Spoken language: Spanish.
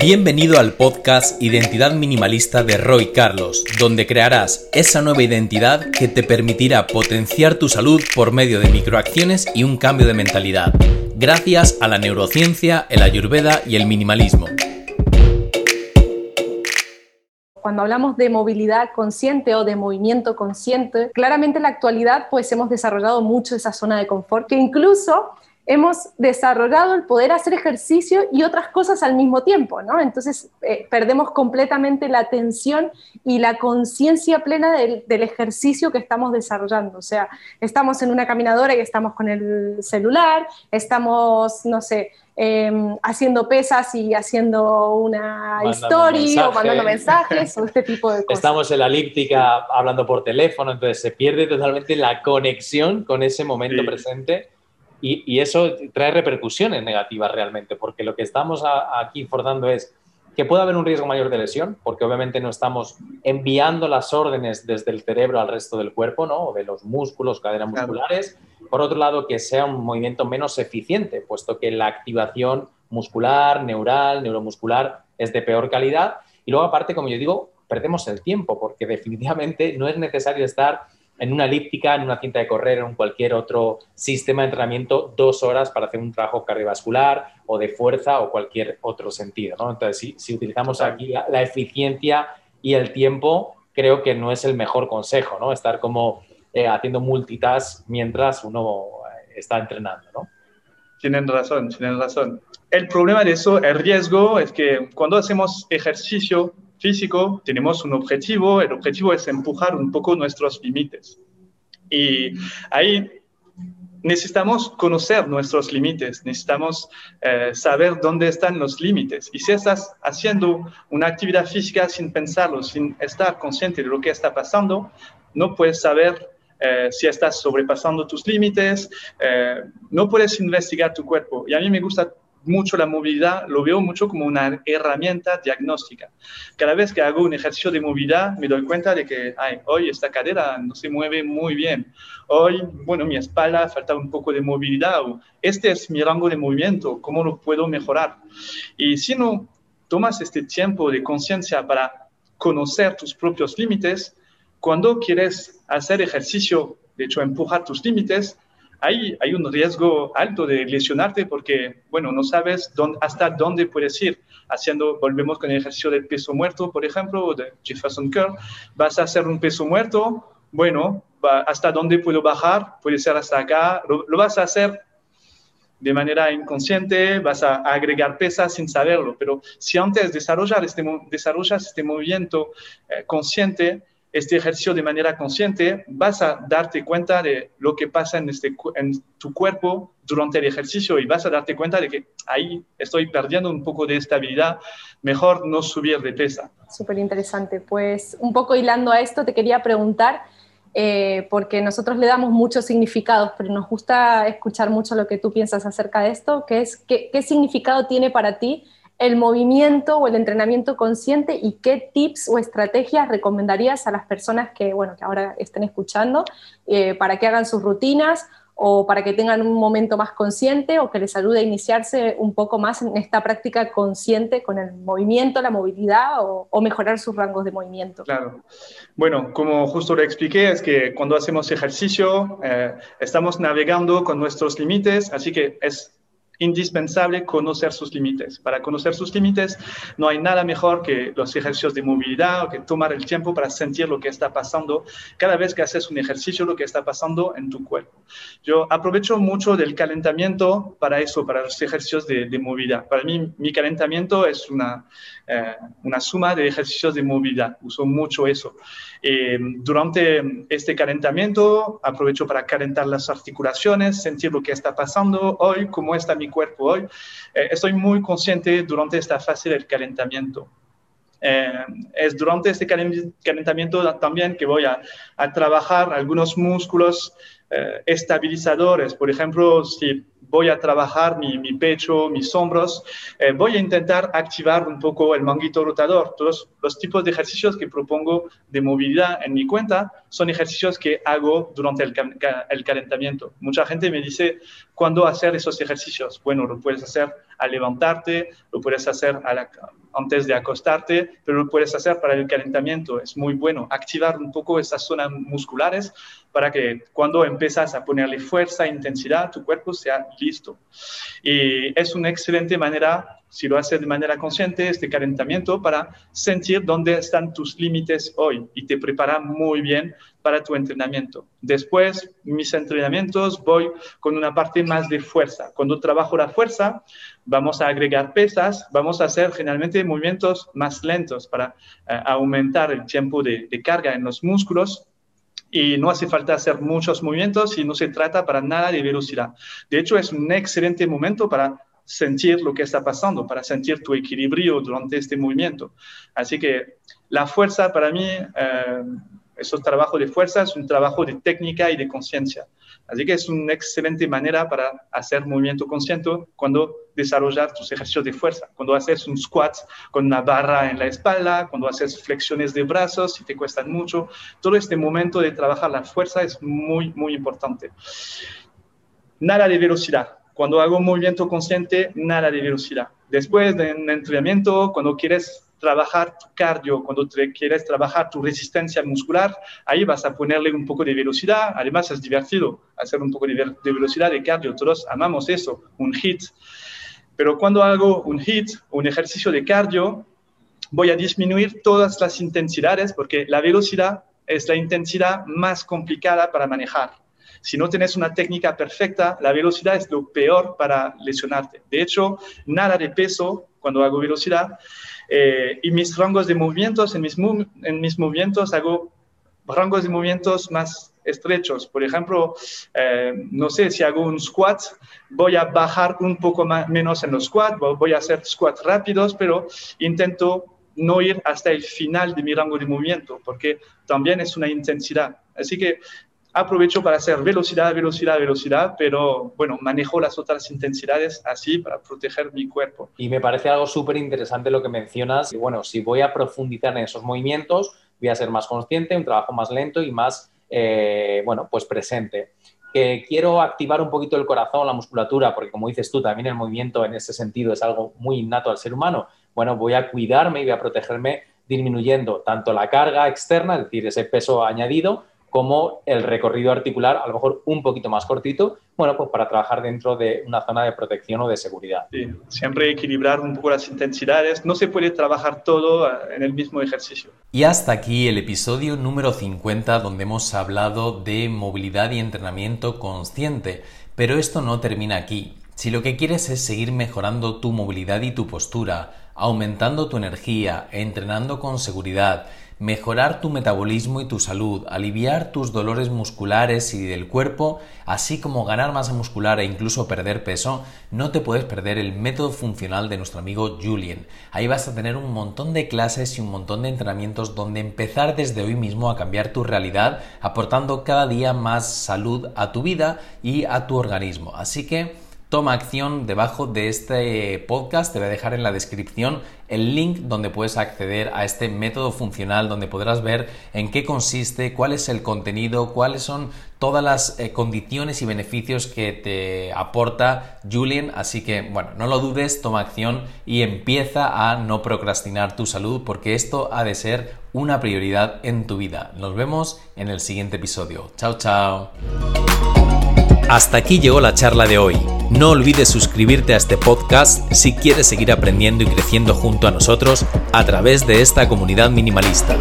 Bienvenido al podcast Identidad Minimalista de Roy Carlos, donde crearás esa nueva identidad que te permitirá potenciar tu salud por medio de microacciones y un cambio de mentalidad, gracias a la neurociencia, el ayurveda y el minimalismo. cuando hablamos de movilidad consciente o de movimiento consciente, claramente en la actualidad pues hemos desarrollado mucho esa zona de confort que incluso hemos desarrollado el poder hacer ejercicio y otras cosas al mismo tiempo, ¿no? Entonces eh, perdemos completamente la atención y la conciencia plena del, ejercicio que estamos desarrollando. O sea, estamos en una caminadora y estamos con el celular, estamos, no sé, em, haciendo pesas y haciendo una historia o mandando mensajes o este tipo de cosas. Estamos en la elíptica hablando por teléfono, entonces se pierde totalmente la conexión con ese momento presente y, eso trae repercusiones negativas realmente, porque lo que estamos aquí forzando es que puede haber un riesgo mayor de lesión, porque obviamente no estamos enviando las órdenes desde el cerebro al resto del cuerpo, ¿no? O de los músculos, cadenas musculares. Por otro lado, que sea un movimiento menos eficiente, puesto que la activación muscular, neural, neuromuscular es de peor calidad. Y luego, aparte, como yo digo, perdemos el tiempo, porque definitivamente no es necesario estar en una elíptica, en una cinta de correr, en cualquier otro sistema de entrenamiento, dos horas para hacer un trabajo cardiovascular o de fuerza o cualquier otro sentido. ¿no? Entonces, si, utilizamos aquí la, eficiencia y el tiempo, creo que no es el mejor consejo, ¿no? Estar como eh, haciendo multitask mientras uno eh, está entrenando, ¿no? Tienen razón, tienen razón. El problema de eso, el riesgo, es que cuando hacemos ejercicio, físico, tenemos un objetivo, el objetivo es empujar un poco nuestros límites. Y ahí necesitamos conocer nuestros límites, necesitamos eh, saber dónde están los límites. Y si estás haciendo una actividad física sin pensarlo, sin estar consciente de lo que está pasando, no puedes saber eh, si estás sobrepasando tus límites, eh, no puedes investigar tu cuerpo. Y a mí me gusta mucho la movilidad, lo veo mucho como una herramienta diagnóstica. Cada vez que hago un ejercicio de movilidad, me doy cuenta de que ay, hoy esta cadera no se mueve muy bien. Hoy, bueno, mi espalda falta un poco de movilidad. Este es mi rango de movimiento, ¿cómo lo puedo mejorar? Y si no tomas este tiempo de conciencia para conocer tus propios límites, cuando quieres hacer ejercicio, de hecho, empujar tus límites, hay, hay un riesgo alto de lesionarte porque, bueno, no sabes dónde, hasta dónde puedes ir. Haciendo, volvemos con el ejercicio del peso muerto, por ejemplo, de Jefferson Curl, vas a hacer un peso muerto, bueno, hasta dónde puedo bajar, puede ser hasta acá, lo, vas a hacer de manera inconsciente, vas a agregar pesas sin saberlo, pero si antes desarrollar este, desarrollas este movimiento eh, consciente, este ejercicio de manera consciente, vas a darte cuenta de lo que pasa en, este, en tu cuerpo durante el ejercicio y vas a darte cuenta de que ahí estoy perdiendo un poco de estabilidad, mejor no subir de pesa. Súper interesante. Pues un poco hilando a esto, te quería preguntar, eh, porque nosotros le damos muchos significados, pero nos gusta escuchar mucho lo que tú piensas acerca de esto, que es qué, qué significado tiene para ti el movimiento o el entrenamiento consciente y qué tips o estrategias recomendarías a las personas que, bueno, que ahora estén escuchando eh, para que hagan sus rutinas o para que tengan un momento más consciente o que les ayude a iniciarse un poco más en esta práctica consciente con el movimiento, la movilidad o, mejorar sus rangos de movimiento. Claro. Bueno, como justo le expliqué, es que cuando hacemos ejercicio eh, estamos navegando con nuestros límites, así que es indispensable conocer sus límites. Para conocer sus límites no hay nada mejor que los ejercicios de movilidad o que tomar el tiempo para sentir lo que está pasando cada vez que haces un ejercicio, lo que está pasando en tu cuerpo. Yo aprovecho mucho del calentamiento para eso, para los ejercicios de, movilidad. Para mí, mi calentamiento es una, eh, una suma de ejercicios de movilidad. Uso mucho eso. Eh, durante este calentamiento aprovecho para calentar las articulaciones, sentir lo que está pasando hoy, cómo está mi cuerpo hoy. Eh, estoy muy consciente durante esta fase del calentamiento. Eh, es durante este calentamiento también que voy a, trabajar algunos músculos estabilizadores. Por ejemplo, si voy a trabajar mi, pecho, mis hombros, eh, voy a intentar activar un poco el manguito rotador. Todos los tipos de ejercicios que propongo de movilidad en mi cuenta son ejercicios que hago durante el, el calentamiento. Mucha gente me dice, ¿cuándo hacer esos ejercicios? Bueno, lo puedes hacer al levantarte, lo puedes hacer antes de acostarte, pero lo puedes hacer para el calentamiento. Es muy bueno activar un poco esas zonas musculares para que cuando empiezas a ponerle fuerza intensidad, tu cuerpo sea listo. Y es una excelente manera, si lo haces de manera consciente, este calentamiento para sentir dónde están tus límites hoy y te prepara muy bien para tu entrenamiento. Después, mis entrenamientos voy con una parte más de fuerza. Cuando trabajo la fuerza, vamos a agregar pesas, vamos a hacer generalmente movimientos más lentos para eh, aumentar el tiempo de carga en los músculos y no hace falta hacer muchos movimientos y no se trata para nada de velocidad. De hecho, es un excelente momento para sentir lo que está pasando, para sentir tu equilibrio durante este movimiento. Así que la fuerza para mí, eh, esos trabajos de fuerza es un trabajo de técnica y de conciencia. Así que es una excelente manera para hacer movimiento consciente cuando desarrollar tus ejercicios de fuerza. Cuando haces un squat con una barra en la espalda, cuando haces flexiones de brazos si te cuestan mucho. Todo este momento de trabajar la fuerza es muy, muy importante. Nada de velocidad. Cuando hago movimiento consciente, nada de velocidad. Después de un entrenamiento, cuando quieres trabajar tu cardio, cuando quieres trabajar tu resistencia muscular, ahí vas a ponerle un poco de velocidad. Además, es divertido hacer un poco de, de velocidad de cardio. Todos amamos eso, un hit. Pero cuando hago un hit, un ejercicio de cardio, voy a disminuir todas las intensidades porque la velocidad es la intensidad más complicada para manejar. Si no tienes una técnica perfecta, la velocidad es lo peor para lesionarte. De hecho, nada de peso cuando hago velocidad. Eh, y mis rangos de movimientos, en mis, en mis movimientos hago rangos de movimientos más estrechos. Por ejemplo, eh, no sé, si hago un squat, voy a bajar un poco más, menos en los squats, voy a hacer squats rápidos, pero intento no ir hasta el final de mi rango de movimiento, porque también es una intensidad. Así que aprovecho para hacer velocidad, velocidad, velocidad, pero bueno, manejo las otras intensidades así para proteger mi cuerpo. Y me parece algo súper interesante lo que mencionas. Y bueno, si voy a profundizar en esos movimientos, voy a ser más consciente, un trabajo más lento y más, eh, bueno, pues presente. Que quiero activar un poquito el corazón, la musculatura, porque como dices tú, también el movimiento en ese sentido es algo muy innato al ser humano. Bueno, voy a cuidarme y voy a protegerme disminuyendo tanto la carga externa, es decir, ese peso añadido, como el recorrido articular, a lo mejor un poquito más cortito, bueno, pues para trabajar dentro de una zona de protección o de seguridad. Sí, siempre equilibrar un poco las intensidades, no se puede trabajar todo en el mismo ejercicio. Y hasta aquí el episodio número 50 donde hemos hablado de movilidad y entrenamiento consciente, pero esto no termina aquí. Si lo que quieres es seguir mejorando tu movilidad y tu postura, aumentando tu energía, entrenando con seguridad, mejorar tu metabolismo y tu salud, aliviar tus dolores musculares y del cuerpo, así como ganar masa muscular e incluso perder peso, no te puedes perder el método funcional de nuestro amigo Julien. Ahí vas a tener un montón de clases y un montón de entrenamientos donde empezar desde hoy mismo a cambiar tu realidad, aportando cada día más salud a tu vida y a tu organismo. Así que toma acción debajo de este podcast. Te voy a dejar en la descripción el link donde puedes acceder a este método funcional, donde podrás ver en qué consiste, cuál es el contenido, cuáles son todas las eh, condiciones y beneficios que te aporta Julian. Así que, bueno, no lo dudes, toma acción y empieza a no procrastinar tu salud porque esto ha de ser una prioridad en tu vida. Nos vemos en el siguiente episodio. Chao, chao. Hasta aquí llegó la charla de hoy. No olvides suscribirte a este podcast si quieres seguir aprendiendo y creciendo junto a nosotros a través de esta comunidad minimalista.